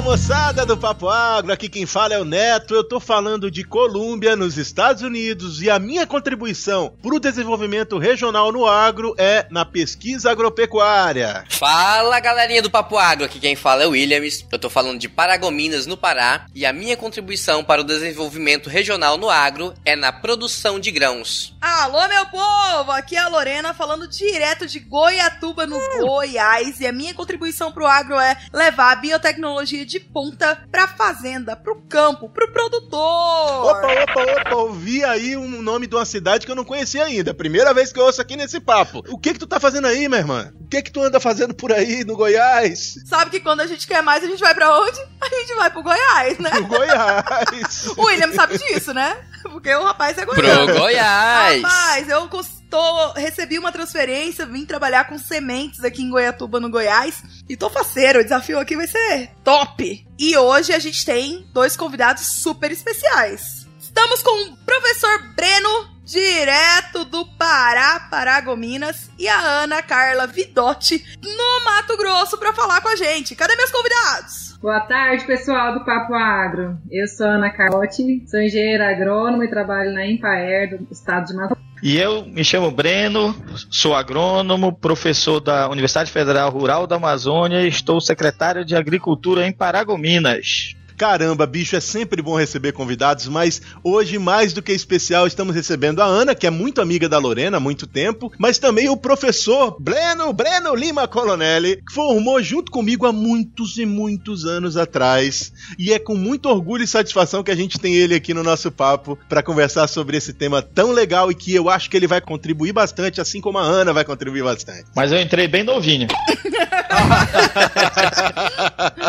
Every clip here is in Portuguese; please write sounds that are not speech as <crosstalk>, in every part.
Fala moçada do Papo Agro, aqui quem fala é o Neto. Eu tô falando de Colômbia, nos Estados Unidos, e a minha contribuição para o desenvolvimento regional no agro é na pesquisa agropecuária. Fala galerinha do Papo Agro, aqui quem fala é o Williams. Eu tô falando de Paragominas, no Pará, e a minha contribuição para o desenvolvimento regional no agro é na produção de grãos. Alô, meu povo! Aqui é a Lorena falando direto de Goiatuba, no Goiás, e a minha contribuição para o agro é levar a biotecnologia tecnologia de ponta pra fazenda, pro campo, pro produtor. Opa, opa, opa, ouvi aí um nome de uma cidade que eu não conhecia ainda. Primeira vez que eu ouço aqui nesse papo. O que que tu tá fazendo aí, minha irmã? O que que tu anda fazendo por aí no Goiás? Sabe que quando a gente quer mais, a gente vai pra onde? A gente vai pro Goiás, né? Pro Goiás. <laughs> o William sabe disso, né? Porque o rapaz é goiano. Pro Goiás. Rapaz, eu tô, recebi uma transferência, vim trabalhar com sementes aqui em Goiatuba, no Goiás. E tô faceiro, o desafio aqui vai ser top. E hoje a gente tem dois convidados super especiais. Estamos com o professor Breno, direto do Pará, Paragominas, e a Ana Carla Vidotti, no Mato Grosso, para falar com a gente. Cadê meus convidados? Boa tarde, pessoal do Papo Agro. Eu sou Ana Carlotti, sou engenheira agrônoma e trabalho na Empaer, do estado de Mato e eu me chamo Breno, sou agrônomo, professor da Universidade Federal Rural da Amazônia e estou secretário de Agricultura em Paragominas. Caramba, bicho, é sempre bom receber convidados, mas hoje, mais do que especial, estamos recebendo a Ana, que é muito amiga da Lorena há muito tempo, mas também o professor Breno, Breno Lima Colonelli, que formou junto comigo há muitos e muitos anos atrás. E é com muito orgulho e satisfação que a gente tem ele aqui no nosso papo para conversar sobre esse tema tão legal e que eu acho que ele vai contribuir bastante, assim como a Ana vai contribuir bastante. Mas eu entrei bem novinho. <laughs>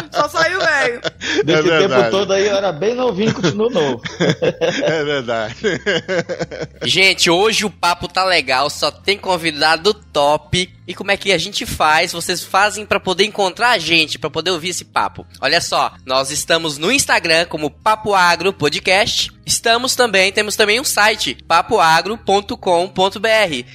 Só saiu velho. É tempo todo aí eu era bem novinho e continuo novo. <laughs> é verdade. Gente, hoje o papo tá legal, só tem convidado top. E como é que a gente faz? Vocês fazem para poder encontrar a gente, para poder ouvir esse papo. Olha só, nós estamos no Instagram como Papo Agro Podcast. Estamos também, temos também um site, papoagro.com.br.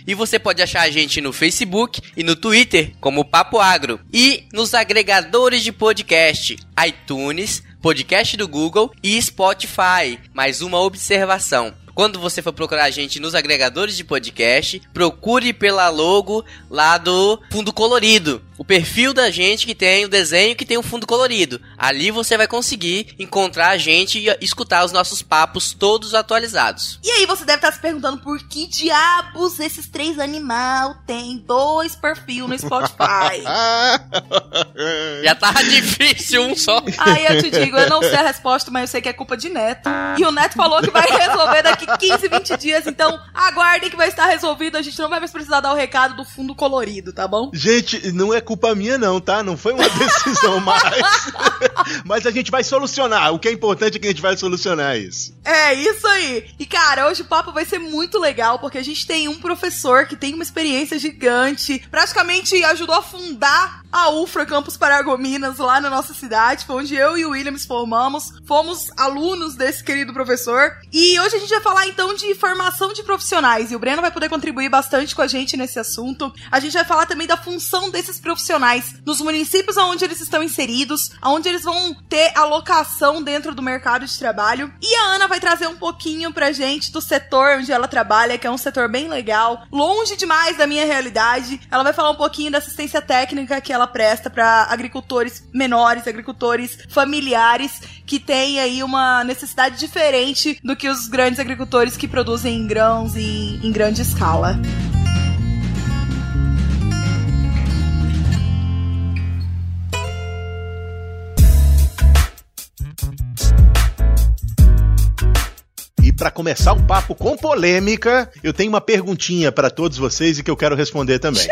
E você pode achar a gente no Facebook e no Twitter como Papo Agro. E nos agregadores de podcast, iTunes, podcast do Google e Spotify. Mais uma observação. Quando você for procurar a gente nos agregadores de podcast, procure pela logo lá do fundo colorido. O perfil da gente que tem o desenho que tem o fundo colorido. Ali você vai conseguir encontrar a gente e escutar os nossos papos todos atualizados. E aí você deve estar se perguntando por que diabos esses três animais têm dois perfis no Spotify. <laughs> Já tava difícil um só. Aí eu te digo, eu não sei a resposta, mas eu sei que é culpa de Neto. E o Neto falou que vai resolver daqui 15, 20 dias. Então, aguardem que vai estar resolvido. A gente não vai mais precisar dar o recado do fundo colorido, tá bom? Gente, não é culpa minha, não, tá? Não foi uma <laughs> decisão mais. <laughs> Mas a gente vai solucionar. O que é importante é que a gente vai solucionar isso. É, isso aí. E, cara, hoje o papo vai ser muito legal, porque a gente tem um professor que tem uma experiência gigante, praticamente ajudou a fundar a UFRA Campus Paragominas lá na nossa cidade, foi onde eu e o Williams formamos. Fomos alunos desse querido professor. E hoje a gente vai falar então de formação de profissionais e o Breno vai poder contribuir bastante com a gente nesse assunto. A gente vai falar também da função desses profissionais nos municípios onde eles estão inseridos, onde eles vão ter alocação dentro do mercado de trabalho. E a Ana vai trazer um pouquinho pra gente do setor onde ela trabalha, que é um setor bem legal, longe demais da minha realidade. Ela vai falar um pouquinho da assistência técnica que ela presta para agricultores menores, agricultores familiares que têm aí uma necessidade diferente do que os grandes agricultores que produzem grãos em, em grande escala. E para começar o papo com polêmica, eu tenho uma perguntinha para todos vocês e que eu quero responder também.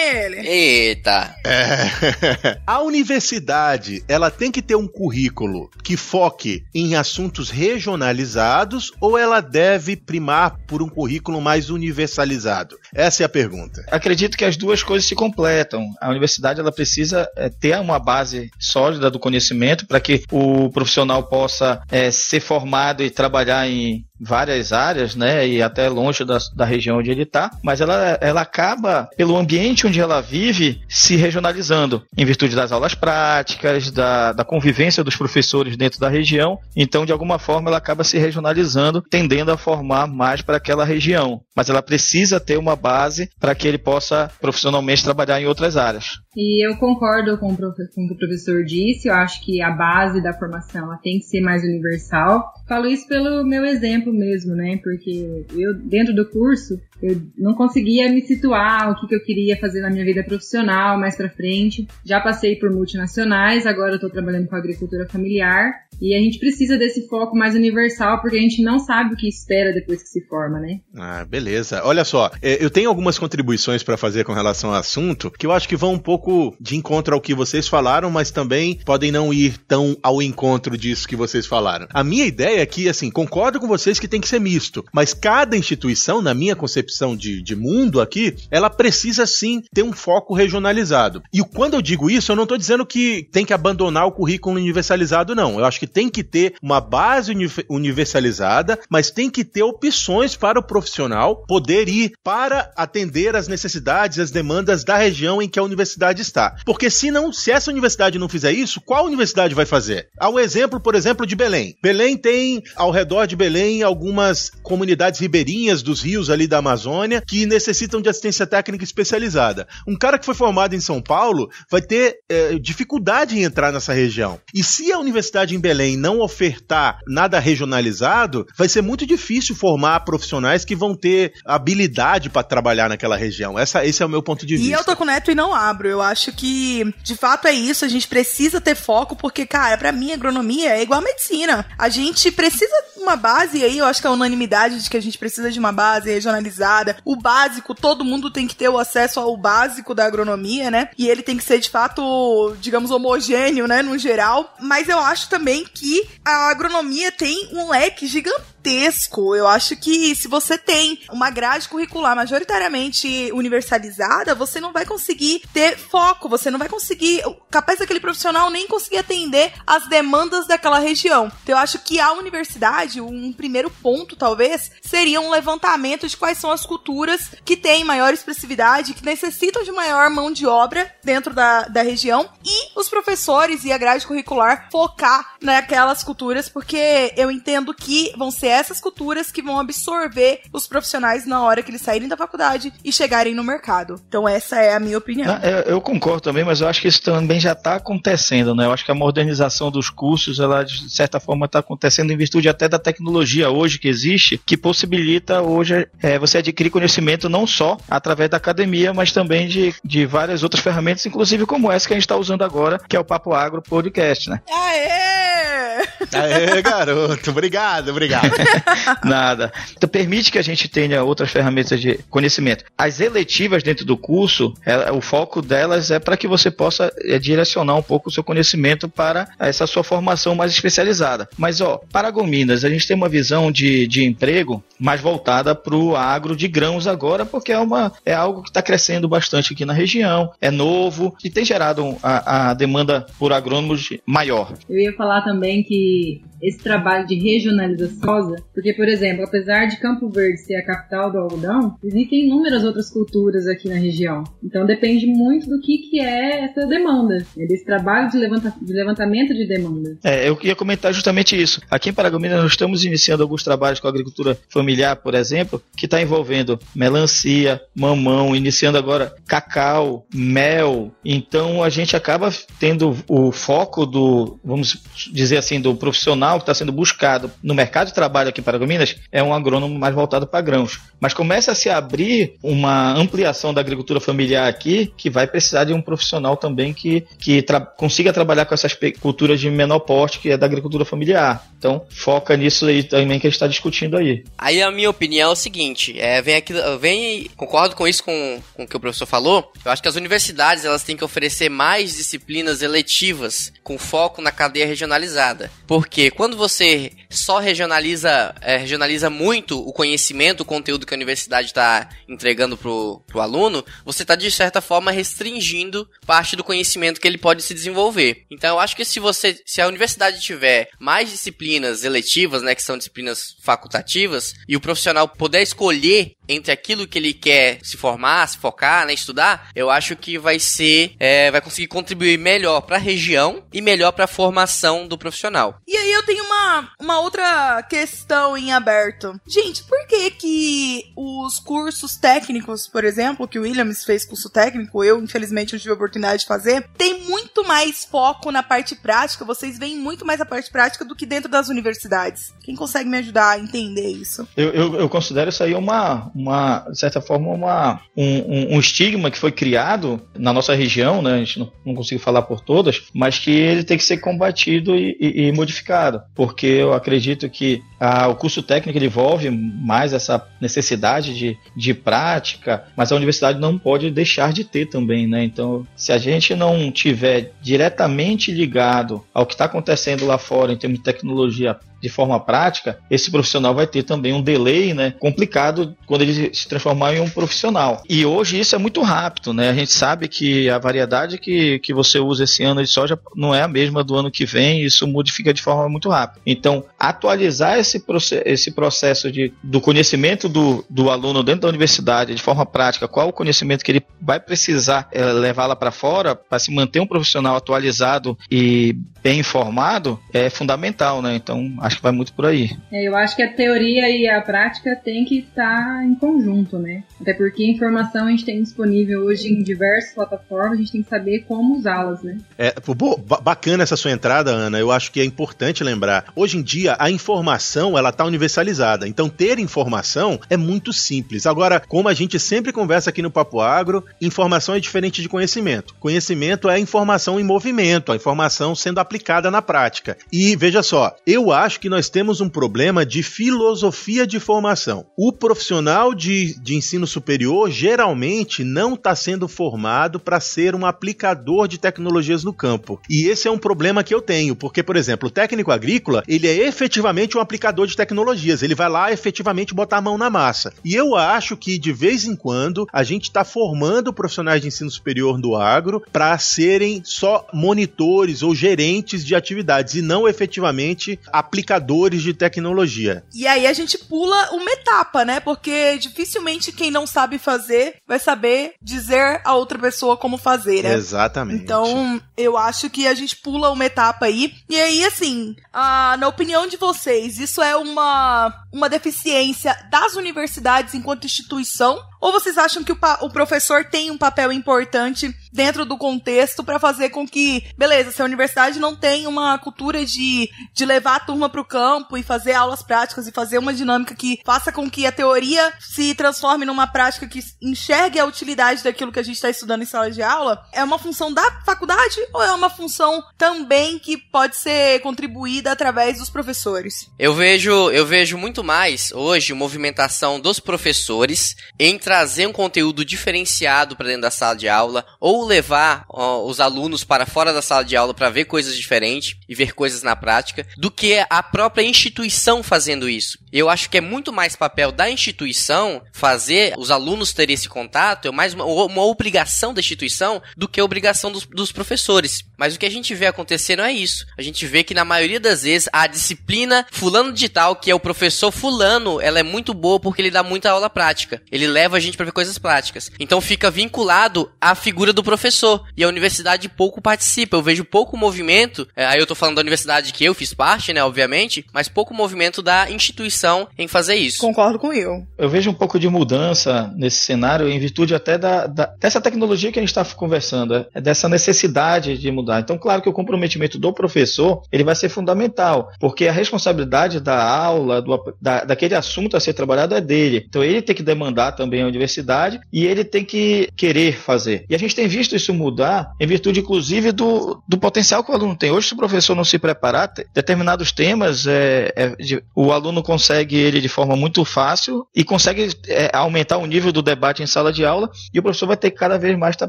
Nele. Eita. É. <laughs> A universidade, ela tem que ter um currículo que foque em assuntos regionalizados ou ela deve primar por um currículo mais universalizado? Essa é a pergunta. Acredito que as duas coisas se completam. A universidade ela precisa é, ter uma base sólida do conhecimento para que o profissional possa é, ser formado e trabalhar em várias áreas, né, e até longe da, da região onde ele está, mas ela, ela acaba, pelo ambiente onde ela vive, se regionalizando, em virtude das aulas práticas, da, da convivência dos professores dentro da região, então, de alguma forma, ela acaba se regionalizando, tendendo a formar mais para aquela região, mas ela precisa ter uma base para que ele possa profissionalmente trabalhar em outras áreas. E eu concordo com o, com o que o professor disse, eu acho que a base da formação tem que ser mais universal. Falo isso pelo meu exemplo mesmo, né? Porque eu, dentro do curso, eu não conseguia me situar o que, que eu queria fazer na minha vida profissional mais para frente. Já passei por multinacionais, agora eu estou trabalhando com agricultura familiar. E a gente precisa desse foco mais universal, porque a gente não sabe o que espera depois que se forma, né? Ah, beleza. Olha só, é, eu tenho algumas contribuições para fazer com relação ao assunto, que eu acho que vão um pouco de encontro ao que vocês falaram, mas também podem não ir tão ao encontro disso que vocês falaram. A minha ideia é que, assim, concordo com vocês que tem que ser misto, mas cada instituição, na minha concepção de, de mundo aqui, ela precisa sim ter um foco regionalizado. E quando eu digo isso, eu não estou dizendo que tem que abandonar o currículo universalizado, não. Eu acho que tem que ter uma base universalizada, mas tem que ter opções para o profissional poder ir para atender as necessidades, as demandas da região em que a universidade está. Porque se não, se essa universidade não fizer isso, qual universidade vai fazer? Há um exemplo, por exemplo, de Belém. Belém tem ao redor de Belém algumas comunidades ribeirinhas dos rios ali da Amazônia que necessitam de assistência técnica especializada. Um cara que foi formado em São Paulo vai ter é, dificuldade em entrar nessa região. E se a universidade em Belém Belém não ofertar nada regionalizado, vai ser muito difícil formar profissionais que vão ter habilidade para trabalhar naquela região. Essa, esse é o meu ponto de vista. E eu tô com o Neto e não abro. Eu acho que, de fato, é isso. A gente precisa ter foco, porque, cara, para mim, agronomia é igual a medicina. A gente precisa de uma base aí, eu acho que a unanimidade de que a gente precisa de uma base regionalizada. O básico, todo mundo tem que ter o acesso ao básico da agronomia, né? E ele tem que ser, de fato, digamos, homogêneo, né, no geral. Mas eu acho também que a agronomia tem um leque gigantesco gigantesco. Eu acho que se você tem uma grade curricular majoritariamente universalizada, você não vai conseguir ter foco, você não vai conseguir, capaz daquele profissional nem conseguir atender as demandas daquela região. Então eu acho que a universidade, um primeiro ponto talvez, seria um levantamento de quais são as culturas que têm maior expressividade, que necessitam de maior mão de obra dentro da, da região e os professores e a grade curricular focar naquelas culturas, porque eu entendo que vão ser essas culturas que vão absorver os profissionais na hora que eles saírem da faculdade e chegarem no mercado. Então essa é a minha opinião. eu, eu, concordo também, mas eu acho que isso também já está acontecendo, né? Eu acho que a modernização dos cursos, ela de certa forma está acontecendo em virtude até da tecnologia hoje que existe, que possibilita hoje é, você adquirir conhecimento não só através da academia, mas também de, de várias outras ferramentas, inclusive como essa que a gente está usando agora, que é o Papo Agro Podcast, né? Aê! Aê, garoto! Obrigado, obrigado. <laughs> Nada. Então permite que a gente tenha outras ferramentas de conhecimento. As eletivas dentro do curso, é, o foco delas é para que você possa é, direcionar um pouco o seu conhecimento para essa sua formação mais especializada. Mas, ó, para Gominas, a gente tem uma visão de, de emprego mais voltada para o agro de grãos agora, porque é, uma, é algo que está crescendo bastante aqui na região, é novo e tem gerado a, a demanda por agrônomos maior. Eu ia falar também que esse trabalho de regionalização porque, por exemplo, apesar de Campo Verde ser a capital do algodão, existem inúmeras outras culturas aqui na região. Então depende muito do que, que é essa demanda, né, desse trabalho de, levanta, de levantamento de demanda. É, eu queria comentar justamente isso. Aqui em Paragominas nós estamos iniciando alguns trabalhos com a agricultura familiar, por exemplo, que está envolvendo melancia, mamão, iniciando agora cacau, mel. Então a gente acaba tendo o foco do, vamos dizer assim, do profissional que está sendo buscado no mercado de trabalho aqui para Minas é um agrônomo mais voltado para grãos. Mas começa a se abrir uma ampliação da agricultura familiar aqui que vai precisar de um profissional também que, que tra consiga trabalhar com essas culturas de menor porte, que é da agricultura familiar. Então, foca nisso aí também que a gente está discutindo aí. Aí a minha opinião é o seguinte, é, vem aqui, vem, concordo com isso com, com o que o professor falou. Eu acho que as universidades elas têm que oferecer mais disciplinas eletivas com foco na cadeia regionalizada. Porque quando você só regionaliza, é, regionaliza muito o conhecimento, o conteúdo que a universidade está entregando pro, pro aluno, você está de certa forma restringindo parte do conhecimento que ele pode se desenvolver. Então eu acho que se você, se a universidade tiver mais disciplinas eletivas, né, que são disciplinas facultativas, e o profissional puder escolher entre aquilo que ele quer se formar, se focar, né, estudar, eu acho que vai ser, é, vai conseguir contribuir melhor para a região e melhor para a formação do profissional. E aí eu tenho uma, uma outra questão em aberto. Gente, por que que os cursos técnicos, por exemplo, que o Williams fez curso técnico, eu infelizmente não tive a oportunidade de fazer, tem muito mais foco na parte prática, vocês veem muito mais a parte prática do que dentro das universidades. Quem consegue me ajudar a entender isso? Eu, eu, eu considero isso aí uma, uma, de certa forma, uma, um, um, estigma que foi criado na nossa região, né? A gente não, não consigo falar por todas, mas que ele tem que ser combatido e, e, e modificado, porque eu acredito que ah, o curso técnico envolve mais essa necessidade de, de prática, mas a universidade não pode deixar de ter também, né? Então, se a gente não tiver diretamente ligado ao que está acontecendo lá fora em termos de tecnologia de forma prática, esse profissional vai ter também um delay, né, complicado quando ele se transformar em um profissional. E hoje isso é muito rápido, né? A gente sabe que a variedade que, que você usa esse ano de soja não é a mesma do ano que vem, isso modifica de forma muito rápida. Então, atualizar esse, esse processo de, do conhecimento do, do aluno dentro da universidade de forma prática, qual o conhecimento que ele vai precisar é, levar lá para fora para se manter um profissional atualizado e bem informado, é fundamental, né? Então, acho que vai muito por aí. É, eu acho que a teoria e a prática tem que estar em conjunto, né? Até porque informação a gente tem disponível hoje em diversas plataformas, a gente tem que saber como usá-las, né? É, pô, bacana essa sua entrada, Ana. Eu acho que é importante lembrar. Hoje em dia, a informação, ela tá universalizada. Então, ter informação é muito simples. Agora, como a gente sempre conversa aqui no Papo Agro, informação é diferente de conhecimento. Conhecimento é a informação em movimento, a informação sendo aplicada na prática. E veja só, eu acho que nós temos um problema de filosofia de formação. O profissional de, de ensino superior geralmente não está sendo formado para ser um aplicador de tecnologias no campo. E esse é um problema que eu tenho, porque, por exemplo, o técnico agrícola, ele é efetivamente um aplicador de tecnologias, ele vai lá efetivamente botar a mão na massa. E eu acho que, de vez em quando, a gente está formando profissionais de ensino superior do agro para serem só monitores ou gerentes de atividades e não efetivamente aplicadores aplicadores de tecnologia. E aí a gente pula uma etapa, né? Porque dificilmente quem não sabe fazer vai saber dizer a outra pessoa como fazer, né? Exatamente. Então, eu acho que a gente pula uma etapa aí. E aí, assim, a, na opinião de vocês, isso é uma, uma deficiência das universidades enquanto instituição? Ou vocês acham que o, o professor tem um papel importante dentro do contexto para fazer com que, beleza, se a universidade não tem uma cultura de, de levar a turma para o campo e fazer aulas práticas e fazer uma dinâmica que faça com que a teoria se transforme numa prática que enxergue a utilidade daquilo que a gente está estudando em sala de aula, é uma função da faculdade ou é uma função também que pode ser contribuída através dos professores? Eu vejo, eu vejo muito mais hoje movimentação dos professores entre trazer um conteúdo diferenciado para dentro da sala de aula ou levar ó, os alunos para fora da sala de aula para ver coisas diferentes e ver coisas na prática, do que a própria instituição fazendo isso. Eu acho que é muito mais papel da instituição fazer os alunos terem esse contato, é mais uma, uma obrigação da instituição do que a obrigação dos, dos professores. Mas o que a gente vê acontecer não é isso. A gente vê que na maioria das vezes a disciplina fulano digital, que é o professor fulano, ela é muito boa porque ele dá muita aula prática. Ele leva a gente para ver coisas práticas. Então fica vinculado à figura do professor. E a universidade pouco participa. Eu vejo pouco movimento. É, aí eu tô falando da universidade que eu fiz parte, né, obviamente, mas pouco movimento da instituição em fazer isso. Concordo com eu. Eu vejo um pouco de mudança nesse cenário em virtude até da, da dessa tecnologia que a gente está conversando, é dessa necessidade de mudar. Então, claro que o comprometimento do professor ele vai ser fundamental, porque a responsabilidade da aula, do, da, daquele assunto a ser trabalhado é dele. Então, ele tem que demandar também a universidade e ele tem que querer fazer. E a gente tem visto isso mudar em virtude, inclusive, do, do potencial que o aluno tem. Hoje, se o professor não se preparar, determinados temas, é, é, de, o aluno consegue ele de forma muito fácil e consegue é, aumentar o nível do debate em sala de aula e o professor vai ter que cada vez mais estar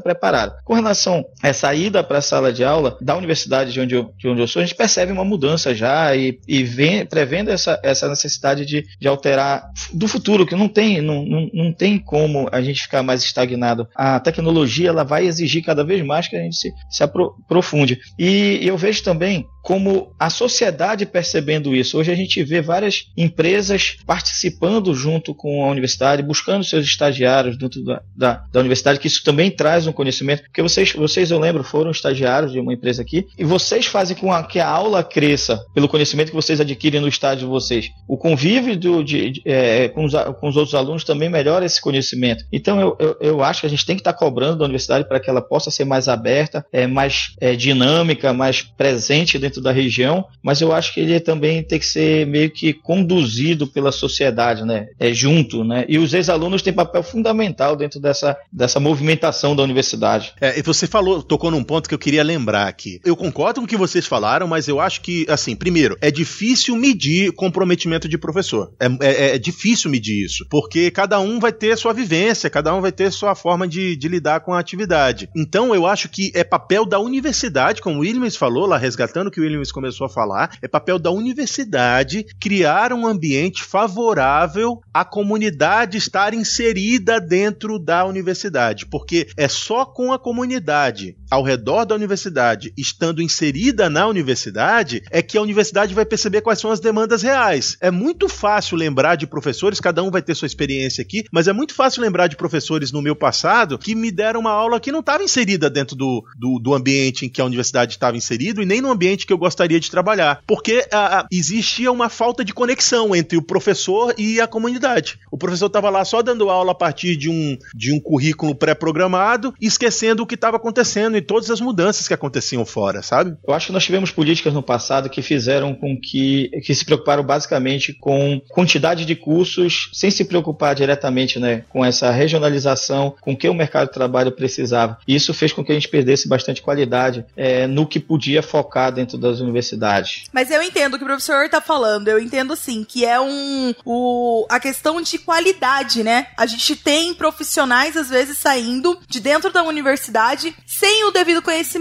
preparado. Com relação a essa ida para sala de aula da universidade de onde eu, de onde eu sou, a gente percebe uma mudança já e, e vem, prevendo essa, essa necessidade de, de alterar do futuro, que não tem, não, não, não tem como a gente ficar mais estagnado. A tecnologia ela vai exigir cada vez mais que a gente se, se aprofunde. E eu vejo também como a sociedade percebendo isso. Hoje a gente vê várias empresas participando junto com a universidade, buscando seus estagiários dentro da, da, da, universidade, que isso também traz um conhecimento. Porque vocês, vocês, eu lembro, foram estagiários de uma empresa aqui, e vocês fazem com a, que a aula cresça pelo conhecimento que vocês adquirem no estágio de vocês. O convívio do, de, de, é, com, os, com, os, outros alunos também melhora esse conhecimento. Então eu, eu, eu acho que a gente tem que estar cobrando da universidade para que ela possa ser mais aberta, é, mais é, dinâmica, mais presente dentro da região, mas eu acho que ele também tem que ser meio que conduzido pela sociedade, né? É junto, né? E os ex-alunos têm papel fundamental dentro dessa, dessa movimentação da universidade. É, e você falou, tocou num ponto que eu queria lembrar aqui. Eu concordo com o que vocês falaram, mas eu acho que, assim, primeiro, é difícil medir comprometimento de professor. É, é, é difícil medir isso, porque cada um vai ter sua vivência, cada um vai ter sua forma de, de lidar com a atividade. Então, eu acho que é papel da universidade, como o Williams falou lá, resgatando o que o Williams começou a falar, é papel da universidade criar um ambiente favorável à comunidade estar inserida dentro da universidade, porque é só com a comunidade ao redor da universidade estando inserida na universidade é que a universidade vai perceber quais são as demandas reais. É muito fácil lembrar de professores, cada um vai ter sua experiência aqui, mas é muito fácil lembrar de professores no meu passado que me deram uma aula que não estava inserida dentro do, do, do, ambiente em que a universidade estava inserido e nem no ambiente que eu gostaria de trabalhar, porque a, a, existia uma falta de conexão entre o professor e a comunidade. O professor estava lá só dando aula a partir de um, de um currículo pré-programado, esquecendo o que estava acontecendo e todas as mudanças que aconteciam fora, sabe? Eu acho que nós tivemos políticas no passado que fizeram com que, que se preocuparam basicamente com quantidade de cursos, sem se preocupar diretamente né, com essa regionalização, com o que o mercado de trabalho precisava. E isso fez com que a gente perdesse bastante qualidade é, no que podia focar dentro das universidades. Mas eu entendo o que o professor está falando, eu entendo sim, que é um o, a questão de qualidade, né? A gente tem profissionais, às vezes, saindo de dentro da universidade sem o devido conhecimento,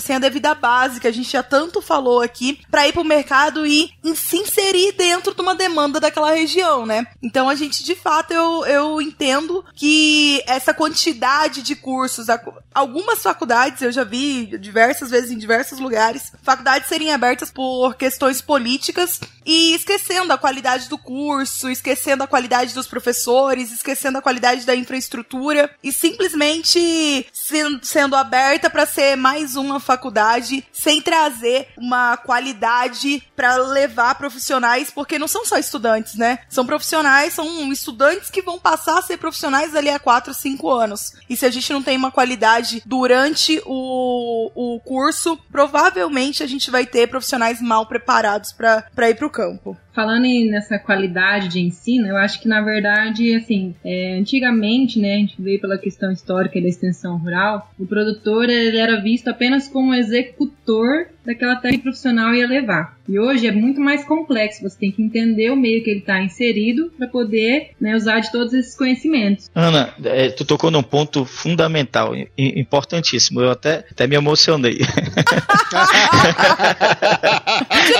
sem a devida base, que a gente já tanto falou aqui, para ir para o mercado e se inserir dentro de uma demanda daquela região, né? Então a gente, de fato, eu, eu entendo que essa quantidade de cursos, algumas faculdades, eu já vi diversas vezes em diversos lugares, faculdades serem abertas por questões políticas e esquecendo a qualidade do curso, esquecendo a qualidade dos professores, esquecendo a qualidade da infraestrutura e simplesmente sendo aberta para ser mais uma faculdade sem trazer uma qualidade para levar profissionais, porque não são só estudantes, né? São profissionais, são estudantes que vão passar a ser profissionais ali a 4, 5 anos. E se a gente não tem uma qualidade durante o, o curso, provavelmente a gente vai ter profissionais mal preparados para ir para o campo. Falando nessa qualidade de ensino, eu acho que na verdade, assim, é, antigamente, né, a gente veio pela questão histórica da extensão rural, o produtor ele era visto apenas como executor daquela técnica profissional ia levar. E hoje é muito mais complexo, você tem que entender o meio que ele está inserido para poder né, usar de todos esses conhecimentos. Ana, é, tu tocou num ponto fundamental, importantíssimo. Eu até, até me emocionei. <laughs>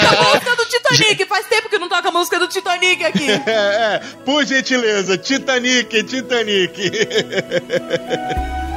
a música do Titanic, faz tempo que não toca a música do Titanic aqui. <laughs> É, é, por gentileza, Titanic, Titanic. <laughs>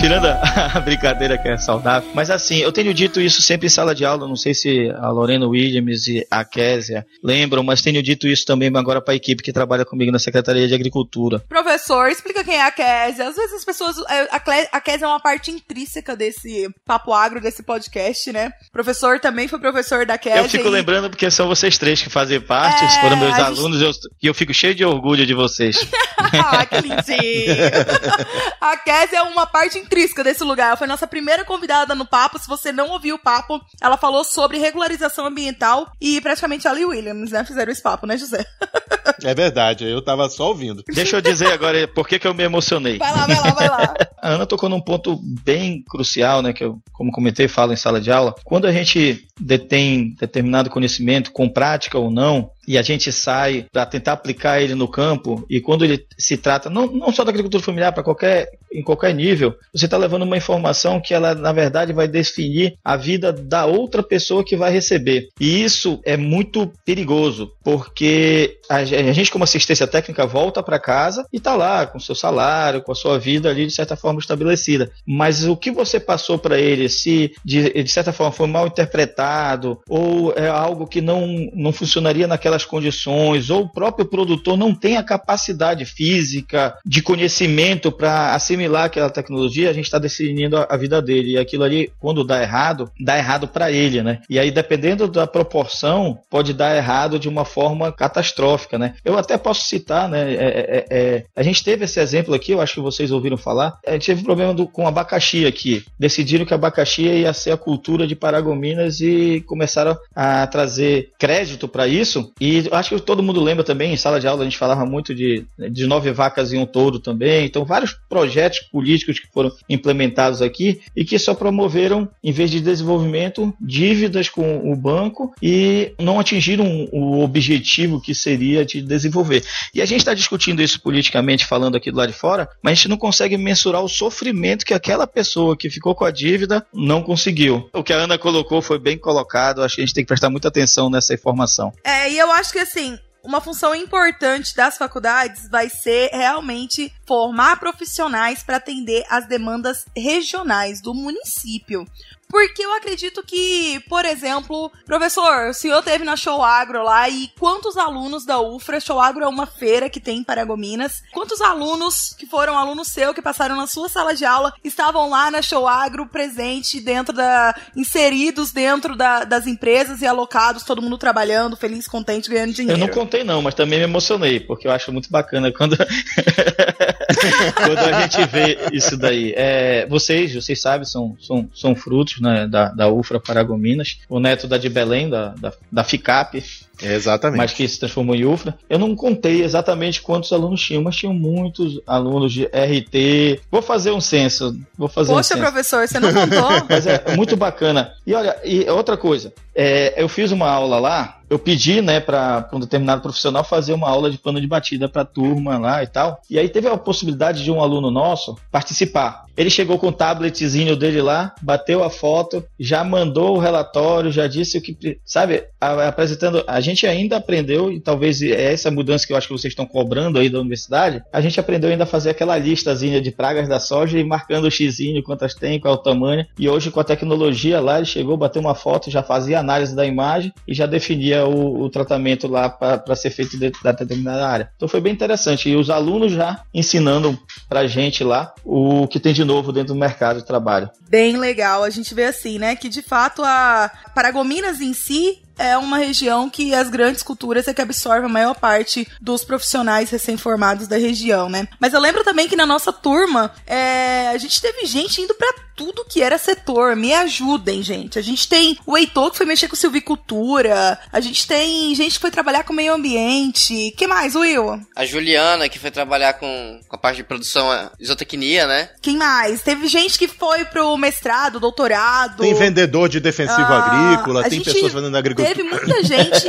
tirando <laughs> a, brincadeira que é saudável, mas assim, eu tenho dito isso sempre em sala de aula, não sei se a Lorena Williams e a Késia lembram, mas tenho dito isso também agora para a equipe que trabalha comigo na Secretaria de Agricultura. Professor, explica quem é a Késia. Às vezes as pessoas. é, A Késia é uma parte intrínseca desse papo agro, desse podcast, né? Professor também foi professor da Késia. Eu fico e- lembrando porque são vocês três que fazem parte, É, foram meus gente- alunos e eu, e eu fico cheio de orgulho de vocês. <laughs> ah, que lindinho. <laughs> a Kézia é uma parte intrínseca desse lugar. Ela foi nossa primeira convidada no papo. Se você não ouviu o papo, ela falou sobre regularização ambiental e praticamente ela e o Williams, né? Fizeram esse papo, né, José? <laughs> É verdade, eu tava só ouvindo. Deixa eu dizer agora por que, que eu me emocionei. Vai lá, vai lá, vai lá. <laughs> A Ana tocou num ponto bem crucial, né? Que eu, como comentei, falo em sala de aula. Quando a gente detém determinado conhecimento, com prática ou não, e a gente sai para tentar aplicar ele no campo, e quando ele se trata, não, não só da agricultura familiar, para qualquer, em qualquer nível, você está levando uma informação que ela, na verdade, vai definir a vida da outra pessoa que vai receber. E isso é muito perigoso, porque a, ge- a gente, como assistência técnica, volta para casa e está lá com seu salário, com a sua vida ali, de certa forma, estabelecida. Mas o que você passou para ele, se de, de certa forma foi mal interpretado, ou é algo que não, não funcionaria naquelas condições, ou o próprio produtor não tem a capacidade física de conhecimento para assimilar aquela tecnologia, a gente está definindo a, a vida dele. E aquilo ali, quando dá errado, dá errado para ele, né? E aí, dependendo da proporção, pode dar errado de uma forma catastrófica, né? Eu até posso citar, né? é- é- é- a gente teve esse exemplo aqui, eu acho que vocês ouviram falar. A gente teve problema do- com abacaxi aqui. Decidiram que abacaxi ia ser a cultura de Paragominas e começaram a trazer crédito para isso. E acho que todo mundo lembra também, em sala de aula a gente falava muito de, de nove vacas e um touro também. Então, vários projetos políticos que foram implementados aqui e que só promoveram, em vez de desenvolvimento, dívidas com o banco e não atingiram o objetivo que seria de desenvolver. E a gente está discutindo isso politicamente, falando aqui do lado de fora, mas a gente não consegue mensurar o sofrimento que aquela pessoa que ficou com a dívida não conseguiu. O que a Ana colocou foi bem colocado, acho que a gente tem que prestar muita atenção nessa informação. É, e eu acho que assim. Uma função importante das faculdades vai ser realmente formar profissionais para atender as demandas regionais do município. Porque eu acredito que, por exemplo, professor, o senhor teve na Show Agro lá e quantos alunos da UFRA, Show Agro é uma feira que tem em Paragominas, quantos alunos que foram alunos seu, que passaram na sua sala de aula, estavam lá na Show Agro presente dentro da. inseridos dentro da- das empresas e alocados, todo mundo trabalhando, feliz, contente, ganhando dinheiro. Eu não contei não, mas também me emocionei, porque eu acho muito bacana quando, <laughs> quando a gente vê isso daí. É, vocês, vocês sabem, são, são, são frutos né, da, da UFRA Paragominas, o neto da de Belém, da, da, da FICAP, Exatamente. mas que se transformou em UFRA. Eu não contei exatamente quantos alunos tinham, mas tinham muitos alunos de RT. Vou fazer um censo, vou fazer um Poxa, censo. professor, você não contou? <laughs> Mas é muito bacana. E olha, e outra coisa, é, eu fiz uma aula lá, eu pedi, né, para um determinado profissional fazer uma aula de pano de batida para turma lá e tal. E aí teve a possibilidade de um aluno nosso participar. Ele chegou com o tabletzinho dele lá, bateu a foto, já mandou o relatório, já disse o que, sabe, apresentando. A gente ainda aprendeu, e talvez é essa mudança que eu acho que vocês estão cobrando aí da universidade, a gente aprendeu ainda a fazer aquela listazinha de pragas da soja e marcando o xizinho, quantas tem, qual é o tamanho. E hoje, com a tecnologia lá, ele chegou, bateu uma foto, já fazia análise da imagem e já definia o, o tratamento lá para ser feito dentro da determinada área. Então foi bem interessante. E os alunos já ensinando pra gente lá o que tem de novo dentro do mercado de trabalho. Bem legal. A gente vê assim, né, que de fato a Paragominas em si é uma região que as grandes culturas é que absorve a maior parte dos profissionais recém-formados da região, né? Mas eu lembro também que na nossa turma é, a gente teve gente indo pra tudo que era setor. Me ajudem, gente. A gente tem o Heitor que foi mexer com silvicultura. A gente tem gente que foi trabalhar com meio ambiente. que mais, Will? A Juliana, que foi trabalhar com, com a parte de produção é, isotecnia, né? Quem mais? Teve gente que foi pro mestrado, doutorado. Tem vendedor de defensivo Ah, agrícola, tem pessoas fazendo agricultura. Teve muita gente.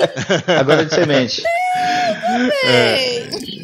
Agora de semente.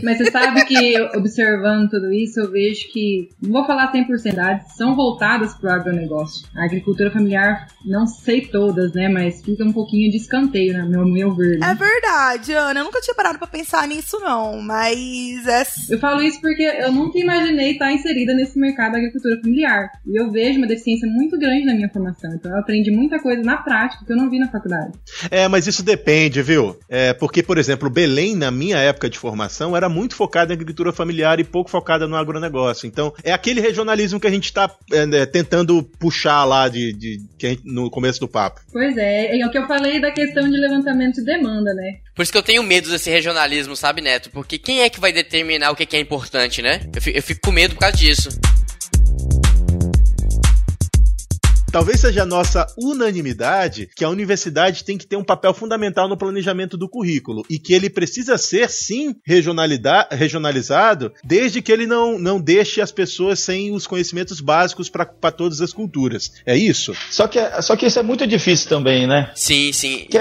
Mas você sabe que observando tudo isso, eu vejo que, não vou falar 100% cidades, são voltadas para o agronegócio. A agricultura familiar, não sei todas, né, mas fica um pouquinho de escanteio, né, meu, meu ver. Né? É verdade, Ana, eu nunca tinha parado para pensar nisso não, mas é... Eu falo isso porque eu nunca imaginei estar inserida nesse mercado da agricultura familiar. E eu vejo uma deficiência muito grande na minha formação, então eu aprendi muita coisa na prática que eu não vi na faculdade. É, mas isso depende, viu? É, porque, por exemplo, Belém, na minha época de formação, era muito focada em agricultura familiar e pouco focada no agronegócio. Então, é aquele regionalismo que a gente está é, né, tentando puxar lá de, de, de, no começo do papo. Pois é, é o que eu falei da questão de levantamento de demanda, né? Por isso que eu tenho medo desse regionalismo, sabe, Neto? Porque quem é que vai determinar o que é importante, né? Eu fico, eu fico com medo por causa disso. Talvez seja a nossa unanimidade que a universidade tem que ter um papel fundamental no planejamento do currículo e que ele precisa ser, sim, regionalizado, desde que ele não, não deixe as pessoas sem os conhecimentos básicos para todas as culturas. É isso? Só que, só que isso é muito difícil também, né? Sim, sim. Que,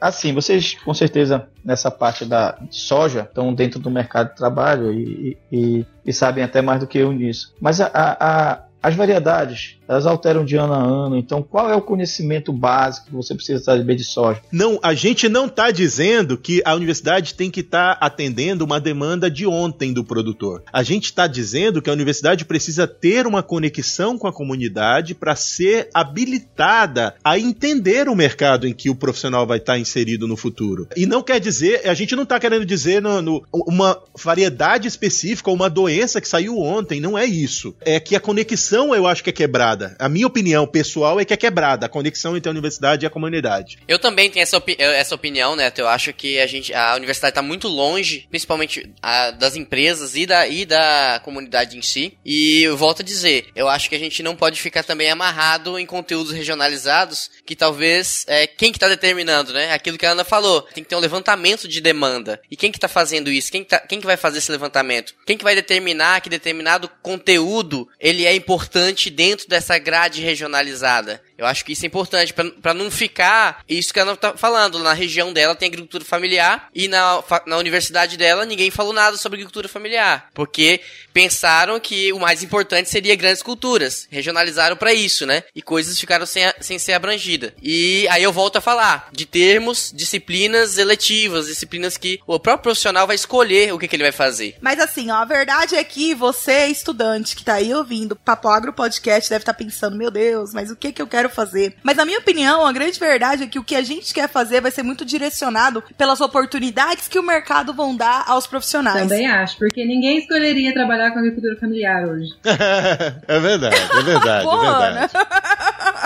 assim, vocês com certeza nessa parte da soja estão dentro do mercado de trabalho e, e, e sabem até mais do que eu nisso. Mas a, a as variedades, elas alteram de ano a ano. Então, qual é o conhecimento básico que você precisa saber de soja? Não, a gente não está dizendo que a universidade tem que estar tá atendendo uma demanda de ontem do produtor. A gente está dizendo que a universidade precisa ter uma conexão com a comunidade para ser habilitada a entender o mercado em que o profissional vai estar tá inserido no futuro. E não quer dizer, a gente não está querendo dizer no, no, uma variedade específica ou uma doença que saiu ontem. Não é isso. É que a conexão conexão eu acho que é quebrada. A minha opinião pessoal é que é quebrada, a conexão entre a universidade e a comunidade. Eu também tenho essa, opi essa opinião, Neto. Eu acho que a gente, a universidade está muito longe, principalmente a, das empresas e da, e da comunidade em si. E eu volto a dizer, eu acho que a gente não pode ficar também amarrado em conteúdos regionalizados, que talvez é, quem que tá determinando, né? Aquilo que a Ana falou, tem que ter um levantamento de demanda. E quem que tá fazendo isso? Quem que, tá, quem que vai fazer esse levantamento? Quem que vai determinar que determinado conteúdo ele é importante importante dentro dessa grade regionalizada. Eu acho que isso é importante para não ficar isso que ela tá falando. Na região dela tem agricultura familiar e na, na universidade dela ninguém falou nada sobre agricultura familiar, porque pensaram que o mais importante seria grandes culturas. Regionalizaram para isso, né? E coisas ficaram sem, sem ser abrangidas. E aí eu volto a falar de termos, disciplinas eletivas, disciplinas que o próprio profissional vai escolher o que, que ele vai fazer. Mas assim, ó, a verdade é que você, estudante que tá aí ouvindo Papo Agro Podcast, deve estar tá pensando, meu Deus, mas o que que eu quero fazer. Mas na minha opinião, a grande verdade é que o que a gente quer fazer vai ser muito direcionado pelas oportunidades que o mercado vão dar aos profissionais. Também acho, porque ninguém escolheria trabalhar com agricultura familiar hoje. <laughs> é verdade, é verdade, é verdade.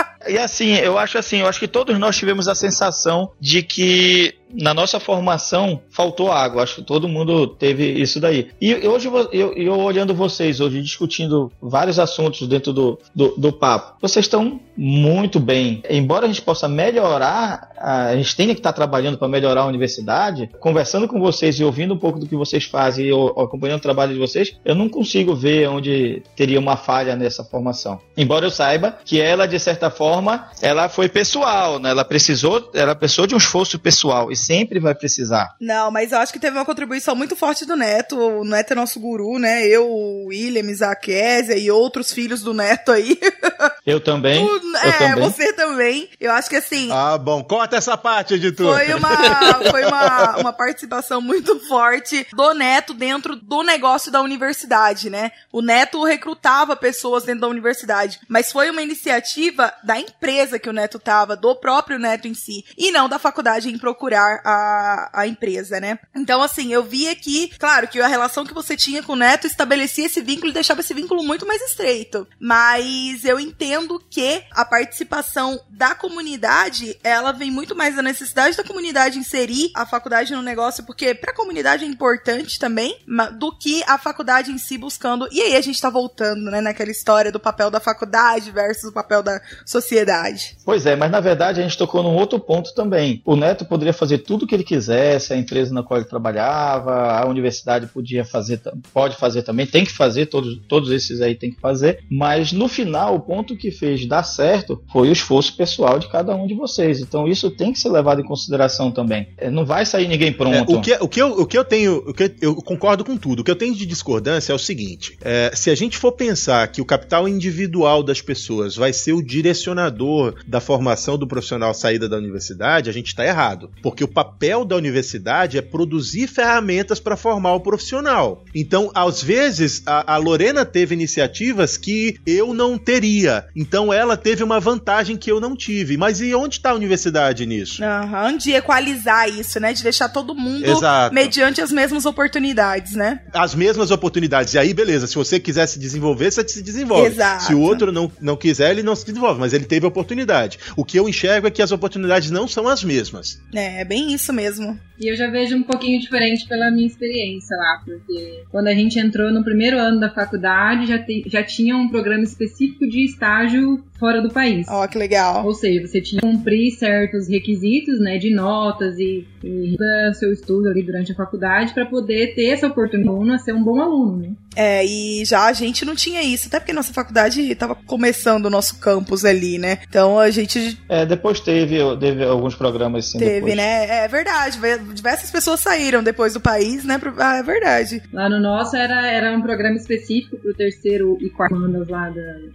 <laughs> E assim, eu acho assim, eu acho que todos nós tivemos a sensação de que na nossa formação faltou água. Acho que todo mundo teve isso daí. E hoje eu, eu olhando vocês hoje discutindo vários assuntos dentro do, do, do, papo, vocês estão muito bem. Embora a gente possa melhorar, a gente tenha que estar trabalhando para melhorar a universidade, conversando com vocês e ouvindo um pouco do que vocês fazem e acompanhando o trabalho de vocês, eu não consigo ver onde teria uma falha nessa formação. Embora eu saiba que ela de certa forma ela foi pessoal, né? Ela precisou, ela precisou de um esforço pessoal e sempre vai precisar. Não, mas eu acho que teve uma contribuição muito forte do Neto. O Neto é nosso guru, né? Eu, o William, Isaac Ezia e outros filhos do Neto aí. <laughs> Eu também. Tu, é, também. você também. Eu acho que assim. Ah, bom. Corta essa parte, editor. Foi uma, foi uma, uma participação muito forte do Neto dentro do negócio da universidade, né? O Neto recrutava pessoas dentro da universidade. Mas foi uma iniciativa da empresa que o Neto tava, do próprio Neto em si. E não da faculdade em procurar a, a empresa, né? Então, assim, eu vi aqui, claro, que a relação que você tinha com o Neto estabelecia esse vínculo e deixava esse vínculo muito mais estreito. Mas eu entendo que a participação da comunidade, ela vem muito mais da necessidade da comunidade inserir a faculdade no negócio, porque pra comunidade é importante também, do que a faculdade em si buscando. E aí a gente tá voltando, né, naquela história do papel da faculdade versus o papel da sociedade. Pois é, mas na verdade a gente tocou num outro ponto também. O Neto poderia fazer tudo o que ele quisesse, a empresa na qual ele trabalhava, a universidade podia fazer, pode fazer também, tem que fazer, todos, todos esses aí tem que fazer, mas no final, o ponto que fez dar certo foi o esforço pessoal de cada um de vocês. Então isso tem que ser levado em consideração também. É, não vai sair ninguém pronto. É, o, que, o, que eu, o que eu tenho, o que eu concordo com tudo. O que eu tenho de discordância é o seguinte: é, se a gente for pensar que o capital individual das pessoas vai ser o direcionador da formação do profissional saída da universidade, a gente está errado. Porque o papel da universidade é produzir ferramentas para formar o profissional. Então, às vezes, a, a Lorena teve iniciativas que eu não teria. Então, ela teve uma vantagem que eu não tive. Mas e onde está a universidade nisso? Uhum, de equalizar isso, né? De deixar todo mundo Exato. mediante as mesmas oportunidades, né? As mesmas oportunidades. E aí, beleza, se você quiser se desenvolver, você se desenvolve. Exato. Se o outro não, não quiser, ele não se desenvolve, mas ele teve a oportunidade. O que eu enxergo é que as oportunidades não são as mesmas. É, é bem isso mesmo. E eu já vejo um pouquinho diferente pela minha experiência lá, porque quando a gente entrou no primeiro ano da faculdade, já, te, já tinha um programa específico de estágio fora do país. Ó, oh, que legal. Ou seja, você tinha que cumprir certos requisitos, né, de notas e, e seu estudo ali durante a faculdade para poder ter essa oportunidade de ser um bom aluno, né? É, e já a gente não tinha isso, até porque nossa faculdade estava começando o nosso campus ali, né? Então a gente. É, depois teve, teve alguns programas assim. Teve, depois. né? É verdade. Diversas pessoas saíram depois do país, né? Ah, é verdade. Lá no nosso era, era um programa específico pro terceiro e quarto anos lá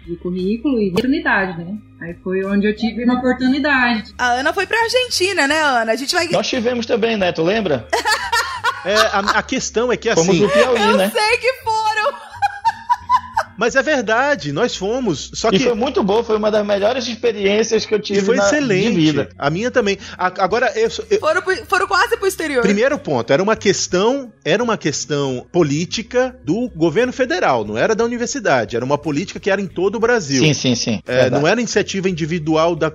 do currículo e oportunidade, né? Aí foi onde eu tive uma oportunidade. A Ana foi pra Argentina, né, Ana? A gente vai. Nós tivemos também, né? Tu lembra? <laughs> é, a, a, questão é que assim. Fomos no Piauí, eu né? sei que foram. Mas é verdade, nós fomos. Só que e foi muito bom, foi uma das melhores experiências que eu tive. E foi na, excelente. vida. A minha também. agora eu, eu, foram, foram quase pro exterior. Primeiro ponto, era uma questão, era uma questão política do governo federal, não era da universidade, era uma política que era em todo o Brasil. Sim, sim, sim. É, não era iniciativa individual da,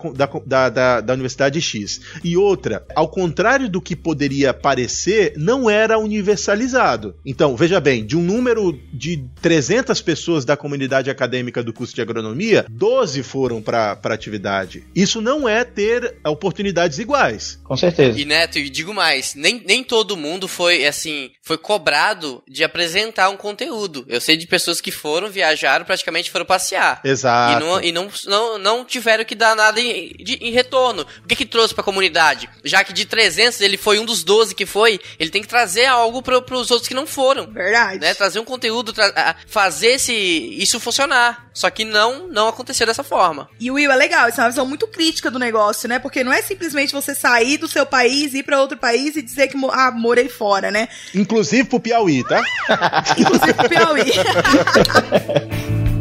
da, da, da Universidade X. E outra, ao contrário do que poderia parecer, não era universalizado. Então, veja bem, de um número de 300 pessoas da da comunidade acadêmica do curso de agronomia, 12 foram para a atividade. Isso não é ter oportunidades iguais. Com certeza. E Neto, e digo mais, nem, nem todo mundo foi assim, foi cobrado de apresentar um conteúdo. Eu sei de pessoas que foram, viajaram, praticamente foram passear. Exato. E não, e não, não, não tiveram que dar nada em, de, em retorno. O que que trouxe para a comunidade? Já que de 300 ele foi um dos 12 que foi, ele tem que trazer algo para os outros que não foram. Verdade. Né? Trazer um conteúdo, fazer esse isso funcionar. Só que não, não aconteceu dessa forma. E o Will é legal, isso é uma visão muito crítica do negócio, né? Porque não é simplesmente você sair do seu país, ir para outro país e dizer que ah, morei fora, né? Inclusive pro Piauí, tá? <laughs> Inclusive pro Piauí. <laughs>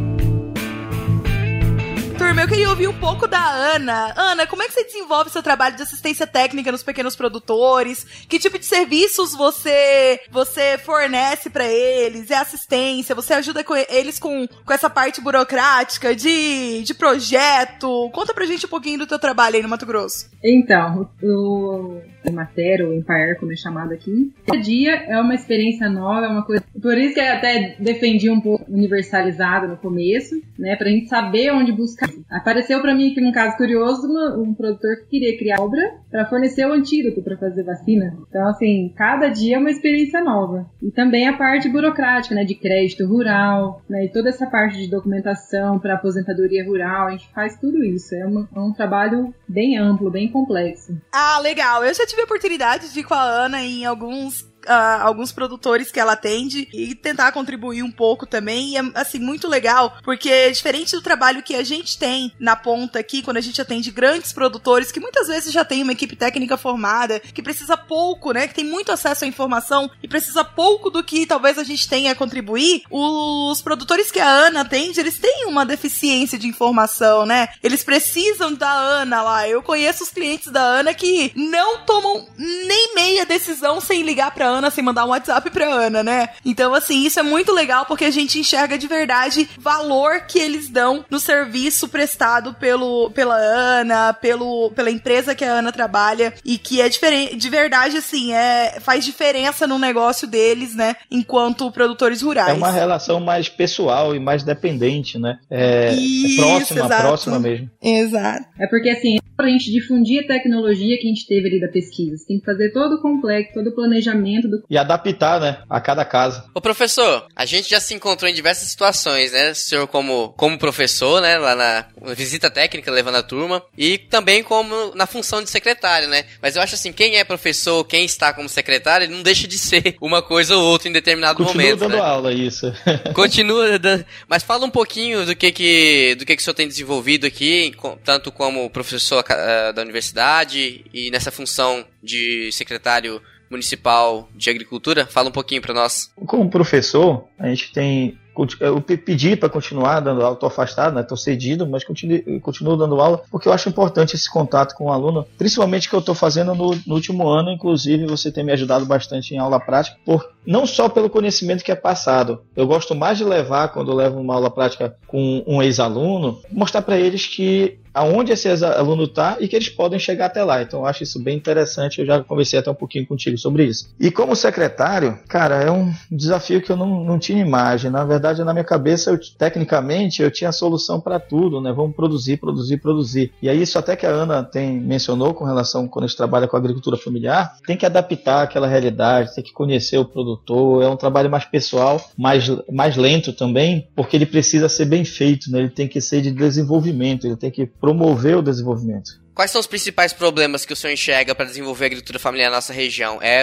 turma, eu queria ouvir um pouco da Ana. Ana, como é que você desenvolve seu trabalho de assistência técnica nos pequenos produtores? Que tipo de serviços você você fornece para eles? É assistência? Você ajuda com eles com, com essa parte burocrática de, de projeto? Conta pra gente um pouquinho do teu trabalho aí no Mato Grosso. Então, o Mater, o Empire, como é chamado aqui, cada dia é uma experiência nova, é uma coisa. Por isso que eu até defendi um pouco universalizado no começo, né? Pra gente saber onde buscar Apareceu para mim aqui num caso curioso um produtor que queria criar obra para fornecer o antídoto para fazer vacina. Então, assim, cada dia é uma experiência nova. E também a parte burocrática, né, de crédito rural, né, e toda essa parte de documentação para aposentadoria rural, a gente faz tudo isso. É, uma, é um trabalho bem amplo, bem complexo. Ah, legal. Eu já tive a oportunidade de ir com a Ana em alguns uh, alguns produtores que ela atende e tentar contribuir um pouco também. E é, assim, muito legal, porque diferente do trabalho que a gente tem na ponta aqui, quando a gente atende grandes produtores, que muitas vezes já tem uma equipe técnica formada, que precisa pouco, né? Que tem muito acesso à informação e precisa pouco do que talvez a gente tenha a contribuir. Os produtores que a Ana atende, eles têm uma deficiência de informação, né? Eles precisam da Ana lá. Eu conheço os clientes da Ana que não tomam nem meia decisão sem ligar pra Ana sem mandar um WhatsApp pra Ana, né? Então, assim, isso é muito legal porque a gente enxerga de verdade valor que eles dão no serviço prestado pelo, pela Ana, pelo, pela empresa que a Ana trabalha e que é diferente, de verdade, assim, é, faz diferença no negócio deles, né? Enquanto produtores rurais. É uma relação mais pessoal e mais dependente, né? É, é isso, é próxima, exato. próxima mesmo. Exato. É porque, assim, pra gente difundir a tecnologia que a gente teve ali da pesquisa, você tem que fazer todo o complexo, todo o planejamento dentro do E adaptar, né, a cada caso. Ô professor, a gente já se encontrou em diversas situações, né? O senhor como, como professor, né? Lá na visita técnica, levando a turma. E também como na função de secretário, né? Mas eu acho assim, quem é professor, quem está como secretário, ele não deixa de ser uma coisa ou outra em determinado Continua momento. dando né? aula, isso. <laughs> Continua dando. Mas fala um pouquinho do que que, do que, que o senhor tem desenvolvido aqui, tanto como professor ah, da universidade e nessa função de secretário municipal de agricultura. Fala um pouquinho pra nós. Como professor, a gente tem. Eu pe- pedi para continuar dando aula, estou afastado, estou cedido, mas continuo, continuo dando aula porque eu acho importante esse contato com o aluno, principalmente que eu estou fazendo no, no último ano, inclusive você tem me ajudado bastante em aula prática, por, não só pelo conhecimento que é passado. Eu gosto mais de levar, quando eu levo uma aula prática com um ex-aluno, mostrar para eles que aonde esse ex-aluno está e que eles podem chegar até lá. Então eu acho isso bem interessante, eu já conversei até um pouquinho contigo sobre isso. E como secretário, cara, é um desafio que eu não, não tinha imagem. Na verdade, na minha cabeça, eu, tecnicamente, eu tinha a solução para tudo, né? Vamos produzir, produzir, produzir. E aí, isso até que a Ana tem mencionou com relação quando a gente trabalha com agricultura familiar, tem que adaptar aquela realidade, tem que conhecer o produtor, é um trabalho mais pessoal, mais, mais lento também, porque ele precisa ser bem feito, né? Ele tem que ser de desenvolvimento, ele tem que promover o desenvolvimento. Quais são os principais problemas que o senhor enxerga para desenvolver a agricultura familiar na nossa região? É,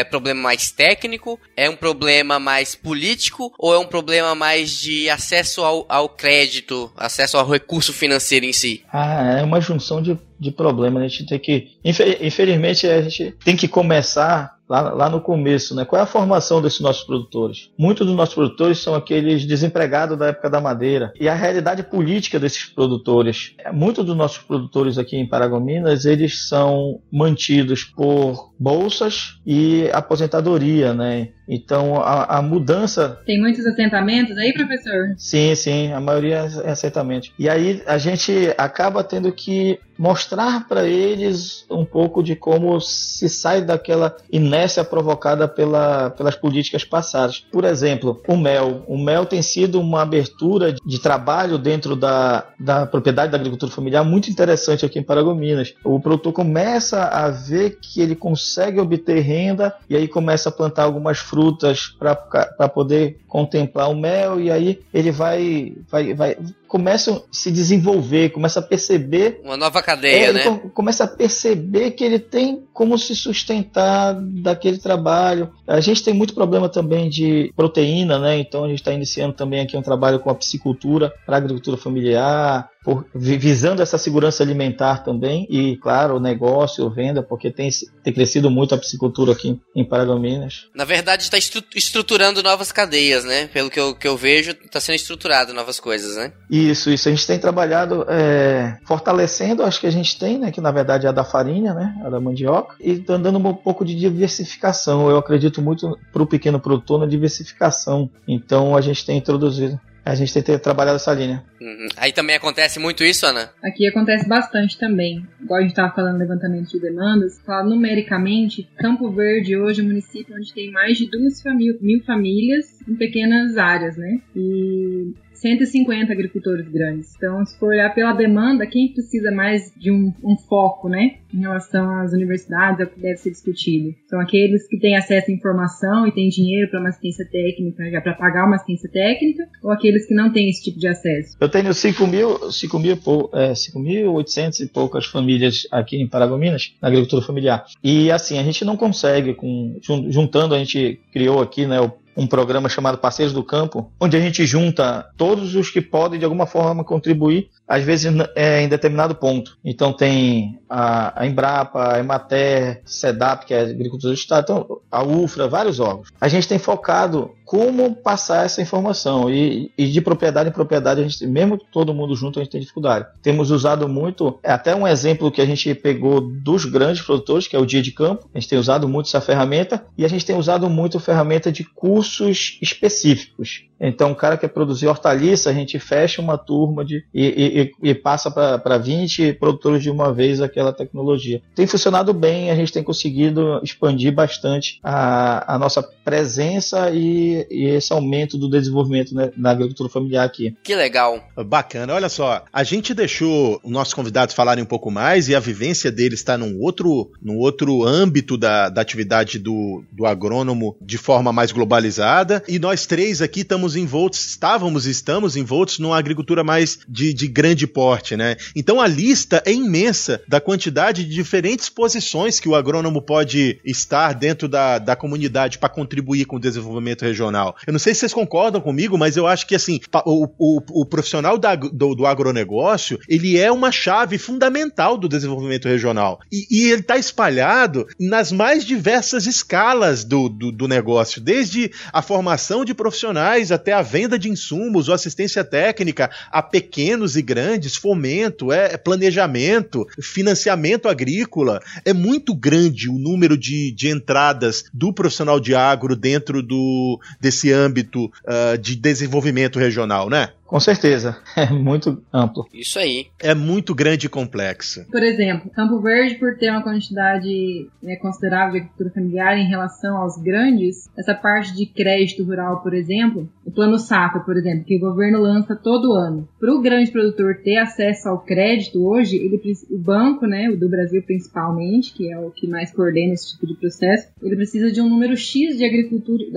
é problema mais técnico? É um problema mais político? Ou é um problema mais de acesso ao, ao crédito, acesso ao recurso financeiro em si? Ah, é uma junção de, de problemas. A gente tem que. infe- Infelizmente, a gente tem que começar lá, lá no começo, né? Qual é a formação desses nossos produtores? Muitos dos nossos produtores são aqueles desempregados da época da madeira. E a realidade política desses produtores. é, Muitos dos nossos produtores aqui em Paragominas, eles são mantidos por bolsas e aposentadoria, né? Então, a, a mudança Tem muitos assentamentos aí, professor? Sim, sim, a maioria é aceitamento. E aí a gente acaba tendo que mostrar para eles um pouco de como se sai daquela inércia provocada pela, pelas políticas passadas. Por exemplo, o mel. O mel tem sido uma abertura de trabalho dentro da, da propriedade da agricultura familiar muito interessante aqui em Paragominas. O produtor começa a ver que ele consegue obter renda e aí começa a plantar algumas frutas para poder contemplar o mel e aí ele vai, vai, vai começa a se desenvolver, começa a perceber Uma nova é, cadeia, ele né? co- começa a perceber que ele tem como se sustentar daquele trabalho. A gente tem muito problema também de proteína, né? Então a gente está iniciando também aqui um trabalho com a piscicultura para a agricultura familiar, por- vi- visando essa segurança alimentar também e, claro, o negócio, venda, porque tem, tem crescido muito a piscicultura aqui em Paragominas. Na verdade, está estruturando novas cadeias, né? Pelo que eu, que eu vejo, está sendo estruturado novas coisas, né? Isso, isso. A gente tem trabalhado é, fortalecendo, acho que a gente tem, né? Que na verdade é a da farinha, né? A da mandioca. E tá dando um pouco de diversificação. Eu acredito muito para o pequeno produtor na diversificação. Então a gente tem introduzido. A gente tem ter- trabalhado essa linha. Uhum. Aí também acontece muito isso, Ana? Aqui acontece bastante também. Igual a gente estava falando levantamento de demandas, fala numericamente, Campo Verde hoje é um município onde tem mais de duas famí- mil famílias em pequenas áreas, né? E 150 agricultores grandes. Então, se for olhar pela demanda, quem precisa mais de um, um foco, né? Em relação às universidades, é o que deve ser discutido. São aqueles que têm acesso à informação e têm dinheiro para uma assistência técnica, para pagar uma assistência técnica, ou aqueles que não têm esse tipo de acesso. Eu tenho 5 mil, 5 mil, e pou- é, 5.800 e poucas famílias aqui em Paragominas, na agricultura familiar. E assim, a gente não consegue, com, jun- juntando, a gente criou aqui né, o- um programa chamado Parceiros do Campo, onde a gente junta todos os que podem de alguma forma contribuir, às vezes é, em determinado ponto. Então tem a, a Embrapa, a Emater, SEDAP, que é a Agricultura do Estado, então, a UFRA, vários órgãos. A gente tem focado como passar essa informação e, e de propriedade em propriedade, a gente, mesmo todo mundo junto, a gente tem dificuldade. Temos usado muito, é até um exemplo que a gente pegou dos grandes produtores, que é o Dia de Campo, a gente tem usado muito essa ferramenta e a gente tem usado muito ferramenta de cursos específicos. Então, o cara que quer produzir hortaliça, a gente fecha uma turma de, e, e- e passa para 20 produtores de uma vez aquela tecnologia. Tem funcionado bem, a gente tem conseguido expandir bastante a, a nossa presença e e, e esse aumento do desenvolvimento né, na agricultura familiar aqui. Que legal. Bacana. Olha só, a gente deixou os nossos convidados falarem um pouco mais e a vivência deles está num outro, num outro âmbito da, da atividade do, do agrônomo de forma mais globalizada. E nós três aqui estamos envoltos, estávamos e estamos envoltos numa agricultura mais de, de grande porte, né? Então a lista é imensa da quantidade de diferentes posições que o agrônomo pode estar dentro da, da comunidade para contribuir com o desenvolvimento regional. Eu não sei se vocês concordam comigo, mas eu acho que assim, o, o, o profissional da, do, do, agronegócio, ele é uma chave fundamental do desenvolvimento regional. E, e ele está espalhado nas mais diversas escalas do, do, do negócio, desde a formação de profissionais até a venda de insumos ou assistência técnica a pequenos e grandes, fomento, é, é planejamento, financiamento agrícola. É muito grande o número de, de entradas do profissional de agro dentro do, desse âmbito uh, de desenvolvimento regional, né? Com certeza, <laughs> é muito amplo. Isso aí. É muito grande e complexo. Por exemplo, Campo Verde, por ter uma quantidade né, considerável de agricultura familiar em relação aos grandes, essa parte de crédito rural, por exemplo, o Plano Safra, por exemplo, que o governo lança todo ano. Para o grande produtor ter acesso ao crédito hoje, ele, o banco, né, o do Brasil principalmente, que é o que mais coordena esse tipo de processo, ele precisa de um número X de,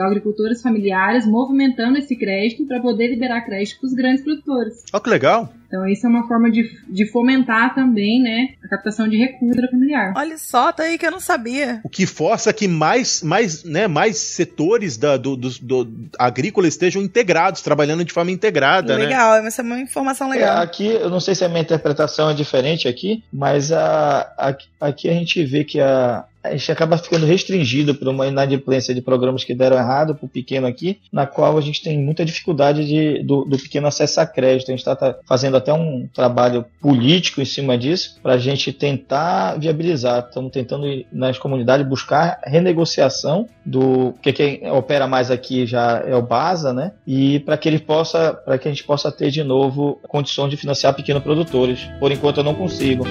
agricultores familiares movimentando esse crédito para poder liberar crédito para os grandes produtores. Olha que legal. Então isso é uma forma de, de fomentar também, né, a captação de recursos familiar. Olha só, tá aí que eu não sabia. O que força que mais, mais, né, mais setores da, do, do, do agrícola estejam integrados, trabalhando de forma integrada, né? legal, né? essa é uma informação legal. É, aqui, eu não sei se a minha interpretação é diferente aqui, mas a, a, aqui a gente vê que a, a gente acaba ficando restringido por uma inadimplência de programas que deram errado para o pequeno aqui, na qual a gente tem muita dificuldade de, do, do pequeno acessar crédito. A gente está tá fazendo até um trabalho político em cima disso para a gente tentar viabilizar. Estamos tentando nas comunidades buscar renegociação do que quem opera mais aqui já é o Basa, né? E para que ele possa, para que a gente possa ter de novo condições de financiar pequenos produtores. Por enquanto eu não consigo.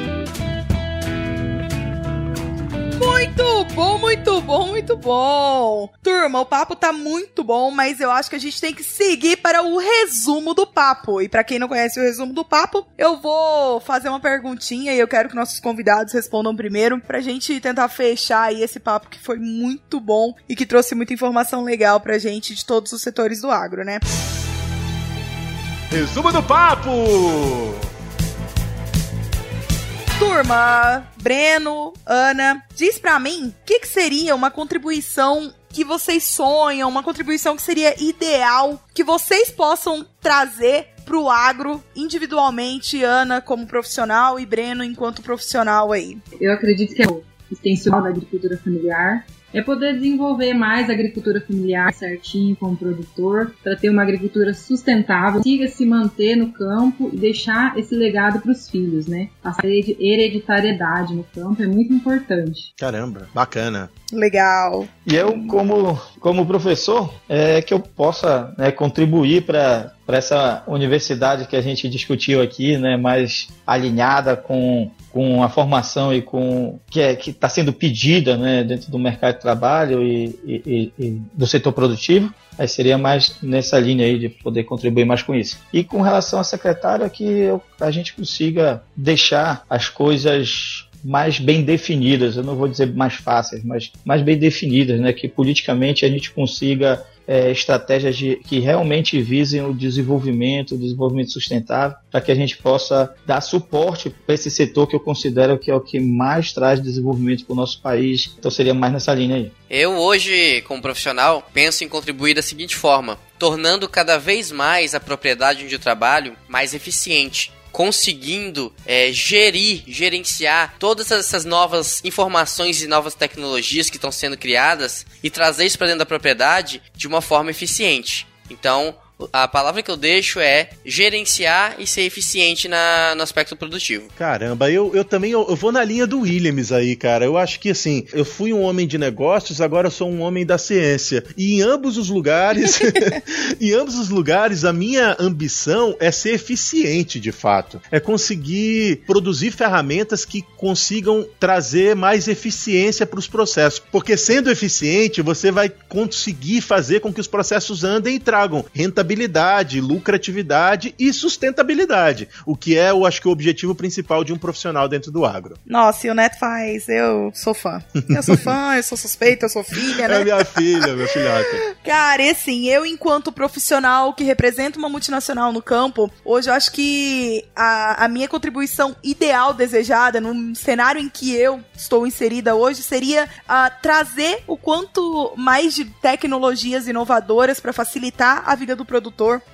Bom, muito bom, muito bom. Turma, o papo tá muito bom, mas eu acho que a gente tem que seguir para o resumo do papo. E para quem não conhece o resumo do papo, eu vou fazer uma perguntinha e eu quero que nossos convidados respondam primeiro pra gente tentar fechar aí esse papo que foi muito bom e que trouxe muita informação legal pra gente de todos os setores do agro, né? Resumo do papo! Turma, Breno, Ana, diz pra mim o que, que seria uma contribuição que vocês sonham, uma contribuição que seria ideal, que vocês possam trazer pro agro individualmente, Ana como profissional e Breno enquanto profissional aí. Eu acredito que é o extensional da agricultura familiar, é poder desenvolver mais a agricultura familiar certinho como produtor, para ter uma agricultura sustentável, consiga se manter no campo e deixar esse legado para os filhos, né? A hereditariedade no campo é muito importante. Caramba, bacana. Legal. E eu, como, como professor, é que eu possa né, contribuir para essa universidade que a gente discutiu aqui, né, mais alinhada com, com a formação e com que é, está sendo pedida né, dentro do mercado de trabalho e, e, e, do setor produtivo. Aí seria mais nessa linha aí de poder contribuir mais com isso. E com relação à secretária, que eu, a gente consiga deixar as coisas mais bem definidas, eu não vou dizer mais fáceis, mas mais bem definidas, né? Que politicamente a gente consiga é, estratégias de, que realmente visem o desenvolvimento, o desenvolvimento sustentável, para que a gente possa dar suporte para esse setor que eu considero que é o que mais traz desenvolvimento para o nosso país. Então seria mais nessa linha aí. Eu hoje, como profissional, penso em contribuir da seguinte forma: tornando cada vez mais a propriedade eu trabalho mais eficiente conseguindo é, gerir, gerenciar todas essas novas informações e novas tecnologias que estão sendo criadas e trazer isso para dentro da propriedade de uma forma eficiente. Então, a palavra que eu deixo é gerenciar e ser eficiente na, no aspecto produtivo. Caramba, eu, eu também eu, eu vou na linha do Williams aí, cara. Eu acho que assim, eu fui um homem de negócios, agora eu sou um homem da ciência. E em ambos os lugares, <laughs> em ambos os lugares, a minha ambição é ser eficiente de fato. É conseguir produzir ferramentas que consigam trazer mais eficiência para os processos. Porque sendo eficiente, você vai conseguir fazer com que os processos andem e tragam rentabilidade, lucratividade e sustentabilidade. O que é, eu acho que, o objetivo principal de um profissional dentro do agro. Nossa, e o Neto faz, eu sou fã. Eu sou fã, eu sou suspeita, eu sou filha, né? É minha filha, meu filhote. Cara, e assim, eu enquanto profissional que representa uma multinacional no campo, hoje eu acho que a, a minha contribuição ideal desejada, num cenário em que eu estou inserida hoje, seria uh, trazer o quanto mais de tecnologias inovadoras para facilitar a vida do produtor,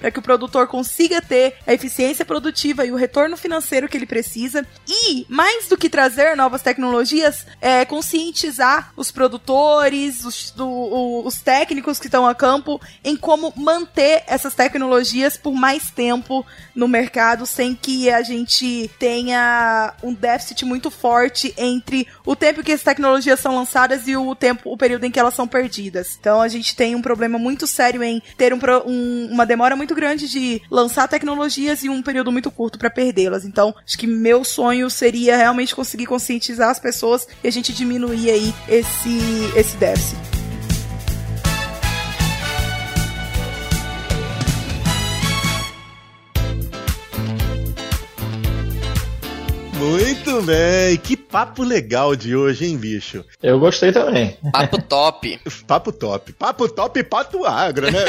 para que o produtor consiga ter a eficiência produtiva e o retorno financeiro que ele precisa. E, mais do que trazer novas tecnologias, é conscientizar os produtores, os, do, o, os técnicos que estão a campo em como manter essas tecnologias por mais tempo no mercado sem que a gente tenha um déficit muito forte entre o tempo que as tecnologias são lançadas e o tempo, o período em que elas são perdidas. Então a gente tem um problema muito sério em ter um, um, uma demora muito grande de lançar tecnologias e um período muito curto para perdê-las. Então acho que meu sonho seria realmente conseguir conscientizar as pessoas e a gente diminuir aí esse esse déficit. Muito bem. Que papo legal de hoje, hein, bicho? Eu gostei também. Papo top. <laughs> papo top. Papo top e papo agro, né?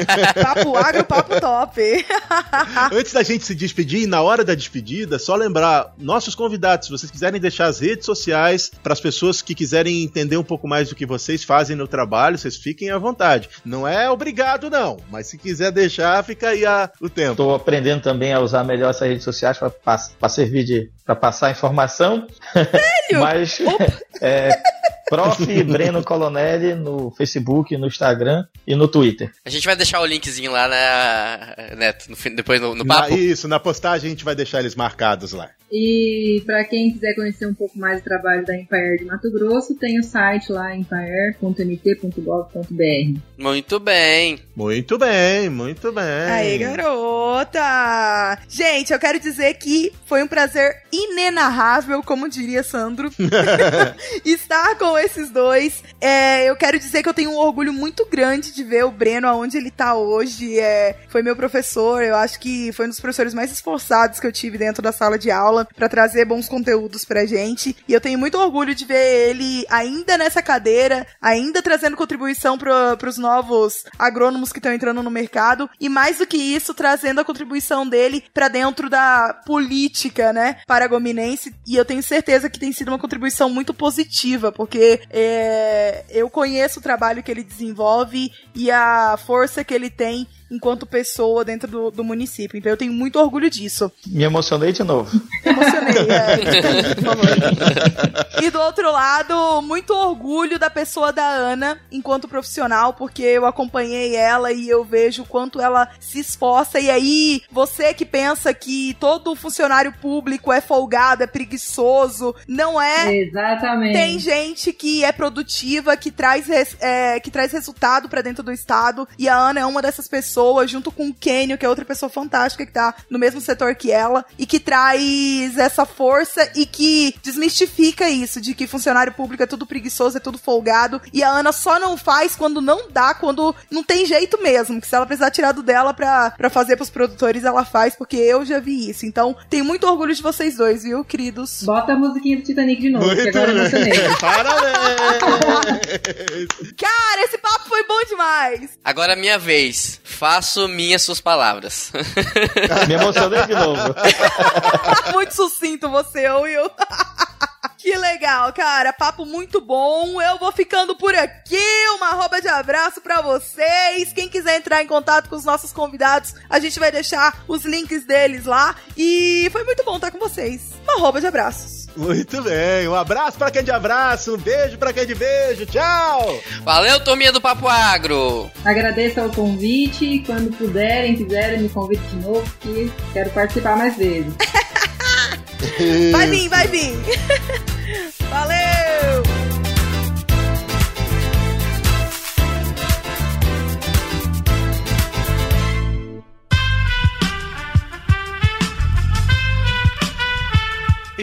<laughs> papo agro, papo top. <laughs> Antes da gente se despedir, na hora da despedida, só lembrar nossos convidados, se vocês quiserem deixar as redes sociais para as pessoas que quiserem entender um pouco mais do que vocês fazem no trabalho, vocês fiquem à vontade. Não é obrigado, não, mas se quiser deixar, fica aí a, o tempo. Estou aprendendo também a usar melhor essas redes sociais para servir de para passar informação. Sério? <laughs> Mas <laughs> é, Prof. Breno Colonelli no Facebook, no Instagram e no Twitter. A gente vai deixar o linkzinho lá, né, Neto? No, depois no, no papo. Na, isso, na postagem a gente vai deixar eles marcados lá. E para quem quiser conhecer um pouco mais do trabalho da Empire de Mato Grosso, tem o site lá empire.mt.gov.br. Muito bem. Muito bem, muito bem. Aí, garota! Gente, eu quero dizer que foi um prazer inenarrável, como diria Sandro, <laughs> <laughs> estar com esses dois. É, eu quero dizer que eu tenho um orgulho muito grande de ver o Breno aonde ele tá hoje. É, foi meu professor, eu acho que foi um dos professores mais esforçados que eu tive dentro da sala de aula para trazer bons conteúdos pra gente. E eu tenho muito orgulho de ver ele ainda nessa cadeira, ainda trazendo contribuição pro, pros novos agrônomos que estão entrando no mercado. E mais do que isso, trazendo a contribuição dele para dentro da política, né, paragominense. E eu tenho certeza que tem sido uma contribuição muito positiva, porque é, eu conheço o trabalho que ele desenvolve e a força que ele tem enquanto pessoa dentro do, do município. Então eu tenho muito orgulho disso. Me emocionei de novo. Emocionei, é. Por favor. E do outro lado, muito orgulho da pessoa da Ana enquanto profissional, porque eu acompanhei ela e eu vejo o quanto ela se esforça. E aí, você que pensa que todo funcionário público é folgado, é preguiçoso, não é. Exatamente. Tem gente que é produtiva, que traz, é, que traz resultado para dentro do Estado. E a Ana é uma dessas pessoas pessoa, junto com o Kenio, que é outra pessoa fantástica que tá no mesmo setor que ela, e que traz essa força e que desmistifica isso, de que funcionário público é tudo preguiçoso, é tudo folgado, e a Ana só não faz quando não dá, quando não tem jeito mesmo, que se ela precisar tirar do dela pra, pra fazer pros produtores, ela faz, porque eu já vi isso. Então, tenho muito orgulho de vocês dois, viu, queridos? Bota a musiquinha do Titanic de novo, Muito que agora eu emocionei. <laughs> Parabéns! Cara, esse papo foi bom demais! Agora é minha vez. Faço minhas suas palavras. Me emocionei de novo. <laughs> Muito sucinto você, Will. <laughs> Que legal, cara. Papo muito bom. Eu vou ficando por aqui. Uma arroba de abraço para vocês. Quem quiser entrar em contato com os nossos convidados, a gente vai deixar os links deles lá. E foi muito bom estar com vocês. Uma arroba de abraços. Muito bem. Um abraço pra quem de abraço, um beijo pra quem de beijo. Tchau! Valeu, turminha do Papo Agro! Agradeço ao convite. Quando puderem, quiserem, me convite de novo, que quero participar mais vezes. <laughs> Vai vir, vai vir. <laughs> Valeu!